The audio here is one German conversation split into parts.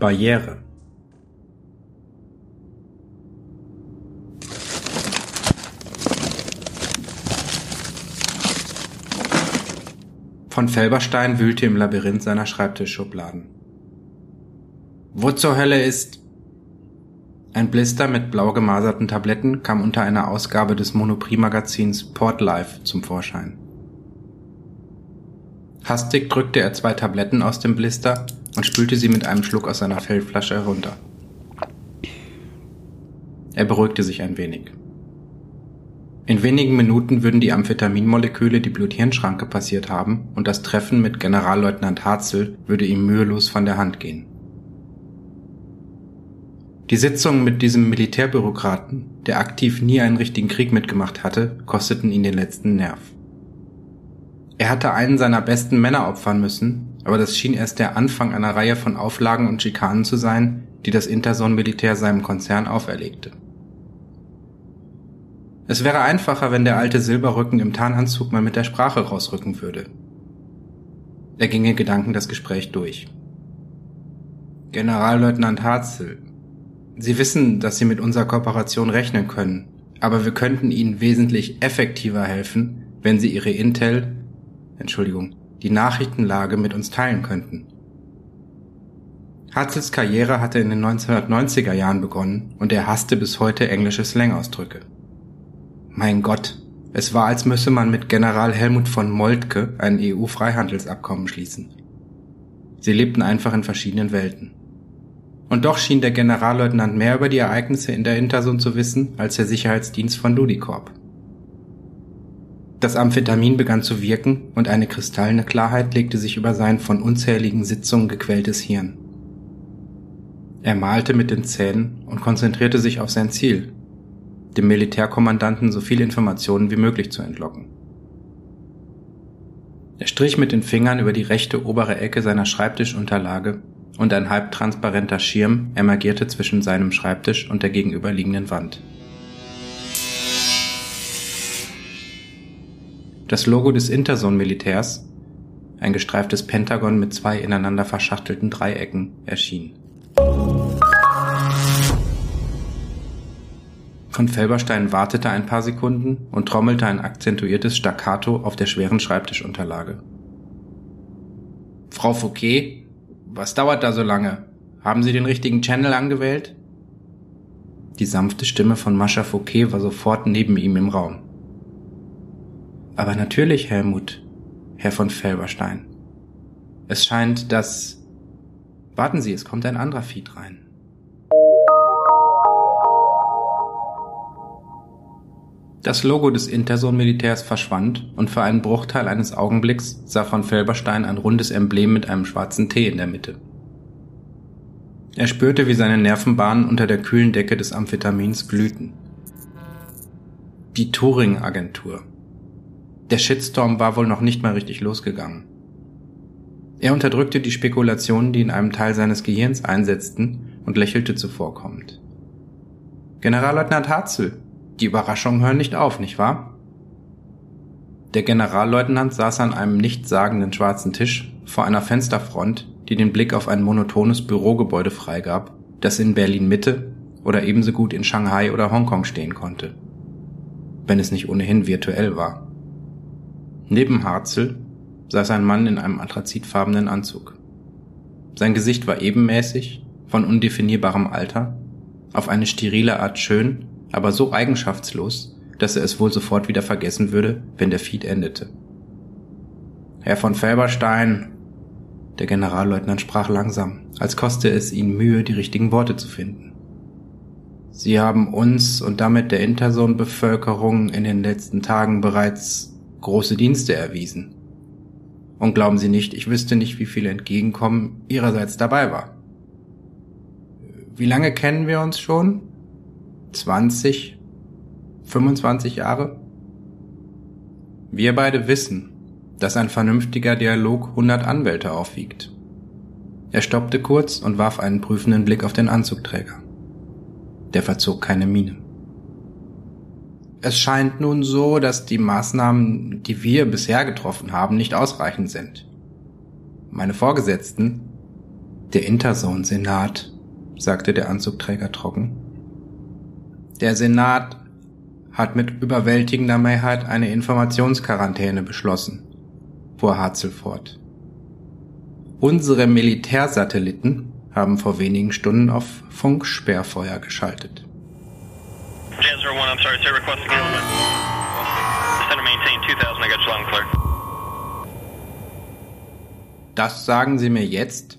Barriere Von Felberstein wühlte im Labyrinth seiner Schreibtischschubladen. Wo zur Hölle ist? Ein Blister mit blau gemaserten Tabletten kam unter einer Ausgabe des Monoprix-Magazins Port Life zum Vorschein. Hastig drückte er zwei Tabletten aus dem Blister und spülte sie mit einem Schluck aus seiner Feldflasche herunter. Er beruhigte sich ein wenig. In wenigen Minuten würden die Amphetaminmoleküle die Blut-Hirn-Schranke passiert haben und das Treffen mit Generalleutnant Harzel würde ihm mühelos von der Hand gehen. Die Sitzungen mit diesem Militärbürokraten, der aktiv nie einen richtigen Krieg mitgemacht hatte, kosteten ihn den letzten Nerv. Er hatte einen seiner besten Männer opfern müssen, aber das schien erst der Anfang einer Reihe von Auflagen und Schikanen zu sein, die das Interson-Militär seinem Konzern auferlegte. Es wäre einfacher, wenn der alte Silberrücken im Tarnanzug mal mit der Sprache rausrücken würde. Er ging in Gedanken das Gespräch durch. Generalleutnant Harzel, Sie wissen, dass Sie mit unserer Kooperation rechnen können, aber wir könnten Ihnen wesentlich effektiver helfen, wenn Sie Ihre Intel, Entschuldigung, die Nachrichtenlage mit uns teilen könnten. Harzels Karriere hatte in den 1990er Jahren begonnen und er hasste bis heute englische Slangausdrücke. Mein Gott, es war, als müsse man mit General Helmut von Moltke ein EU-Freihandelsabkommen schließen. Sie lebten einfach in verschiedenen Welten. Und doch schien der Generalleutnant mehr über die Ereignisse in der Interson zu wissen als der Sicherheitsdienst von Ludicorp. Das Amphetamin begann zu wirken und eine kristallene Klarheit legte sich über sein von unzähligen Sitzungen gequältes Hirn. Er malte mit den Zähnen und konzentrierte sich auf sein Ziel, dem Militärkommandanten so viele Informationen wie möglich zu entlocken. Er strich mit den Fingern über die rechte obere Ecke seiner Schreibtischunterlage und ein halbtransparenter Schirm emergierte zwischen seinem Schreibtisch und der gegenüberliegenden Wand. Das Logo des Interson-Militärs, ein gestreiftes Pentagon mit zwei ineinander verschachtelten Dreiecken, erschien. Von Felberstein wartete ein paar Sekunden und trommelte ein akzentuiertes Staccato auf der schweren Schreibtischunterlage. Frau Fouquet, was dauert da so lange? Haben Sie den richtigen Channel angewählt? Die sanfte Stimme von Mascha Fouquet war sofort neben ihm im Raum. Aber natürlich, Helmut, Herr von Felberstein. Es scheint, dass... Warten Sie, es kommt ein anderer Feed rein. Das Logo des Interson-Militärs verschwand und für einen Bruchteil eines Augenblicks sah von Felberstein ein rundes Emblem mit einem schwarzen T in der Mitte. Er spürte, wie seine Nervenbahnen unter der kühlen Decke des Amphetamins glühten. Die Turing-Agentur. Der Shitstorm war wohl noch nicht mal richtig losgegangen. Er unterdrückte die Spekulationen, die in einem Teil seines Gehirns einsetzten, und lächelte zuvorkommend. Generalleutnant Harzel, die Überraschungen hören nicht auf, nicht wahr? Der Generalleutnant saß an einem nichtssagenden schwarzen Tisch vor einer Fensterfront, die den Blick auf ein monotones Bürogebäude freigab, das in Berlin Mitte oder ebenso gut in Shanghai oder Hongkong stehen konnte. Wenn es nicht ohnehin virtuell war. Neben Harzel saß ein Mann in einem anthrazitfarbenen Anzug. Sein Gesicht war ebenmäßig, von undefinierbarem Alter, auf eine sterile Art schön aber so eigenschaftslos, dass er es wohl sofort wieder vergessen würde, wenn der Feed endete. Herr von Felberstein, der Generalleutnant sprach langsam, als koste es ihn Mühe, die richtigen Worte zu finden. Sie haben uns und damit der Interson-Bevölkerung in den letzten Tagen bereits große Dienste erwiesen. Und glauben Sie nicht, ich wüsste nicht, wie viel Entgegenkommen Ihrerseits dabei war. Wie lange kennen wir uns schon? 20, 25 Jahre? Wir beide wissen, dass ein vernünftiger Dialog 100 Anwälte aufwiegt. Er stoppte kurz und warf einen prüfenden Blick auf den Anzugträger. Der verzog keine Miene. Es scheint nun so, dass die Maßnahmen, die wir bisher getroffen haben, nicht ausreichend sind. Meine Vorgesetzten, Der Interson-Senat, sagte der Anzugträger trocken. Der Senat hat mit überwältigender Mehrheit eine Informationsquarantäne beschlossen, fuhr Harzel fort. Unsere Militärsatelliten haben vor wenigen Stunden auf Funksperrfeuer geschaltet. Das sagen Sie mir jetzt?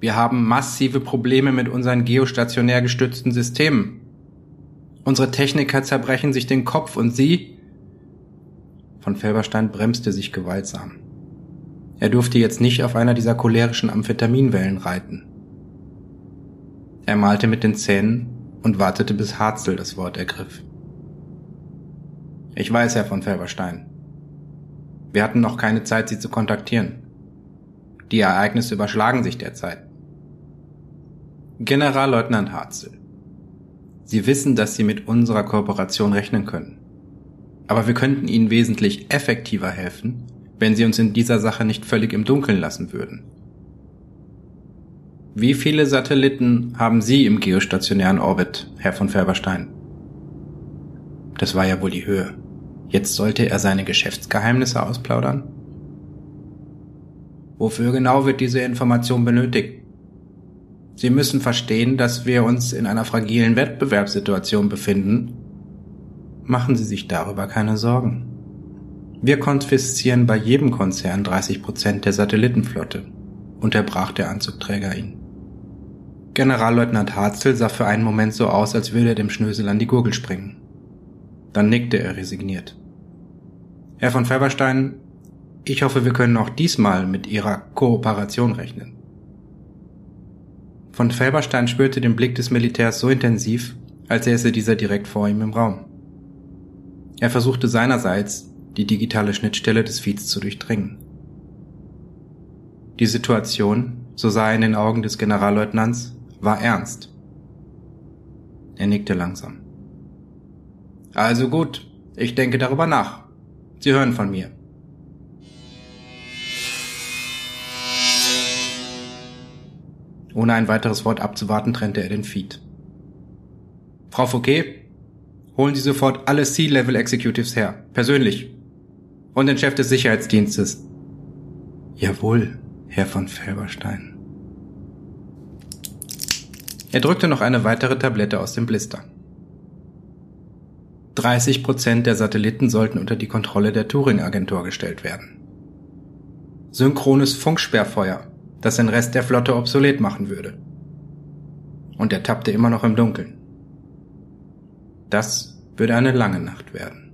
Wir haben massive Probleme mit unseren geostationär gestützten Systemen. Unsere Techniker zerbrechen sich den Kopf und Sie? Von Felberstein bremste sich gewaltsam. Er durfte jetzt nicht auf einer dieser cholerischen Amphetaminwellen reiten. Er malte mit den Zähnen und wartete, bis Harzel das Wort ergriff. Ich weiß, Herr von Felberstein. Wir hatten noch keine Zeit, Sie zu kontaktieren. Die Ereignisse überschlagen sich derzeit. Generalleutnant Harzel. Sie wissen, dass Sie mit unserer Kooperation rechnen können. Aber wir könnten Ihnen wesentlich effektiver helfen, wenn Sie uns in dieser Sache nicht völlig im Dunkeln lassen würden. Wie viele Satelliten haben Sie im geostationären Orbit, Herr von Ferberstein? Das war ja wohl die Höhe. Jetzt sollte er seine Geschäftsgeheimnisse ausplaudern? Wofür genau wird diese Information benötigt? Sie müssen verstehen, dass wir uns in einer fragilen Wettbewerbssituation befinden. Machen Sie sich darüber keine Sorgen. Wir konfiszieren bei jedem Konzern 30 Prozent der Satellitenflotte, unterbrach der Anzugträger ihn. Generalleutnant Harzel sah für einen Moment so aus, als würde er dem Schnösel an die Gurgel springen. Dann nickte er resigniert. Herr von Ferberstein, ich hoffe, wir können auch diesmal mit Ihrer Kooperation rechnen. Von Felberstein spürte den Blick des Militärs so intensiv, als säße dieser direkt vor ihm im Raum. Er versuchte seinerseits, die digitale Schnittstelle des Feeds zu durchdringen. Die Situation, so sah er in den Augen des Generalleutnants, war ernst. Er nickte langsam. Also gut, ich denke darüber nach. Sie hören von mir. Ohne ein weiteres Wort abzuwarten, trennte er den Feed. Frau Fouquet, holen Sie sofort alle C-Level Executives her, persönlich und den Chef des Sicherheitsdienstes. Jawohl, Herr von Felberstein. Er drückte noch eine weitere Tablette aus dem Blister. 30 Prozent der Satelliten sollten unter die Kontrolle der Turing-Agentur gestellt werden. Synchrones Funksperrfeuer, das den Rest der Flotte obsolet machen würde. Und er tappte immer noch im Dunkeln. Das würde eine lange Nacht werden.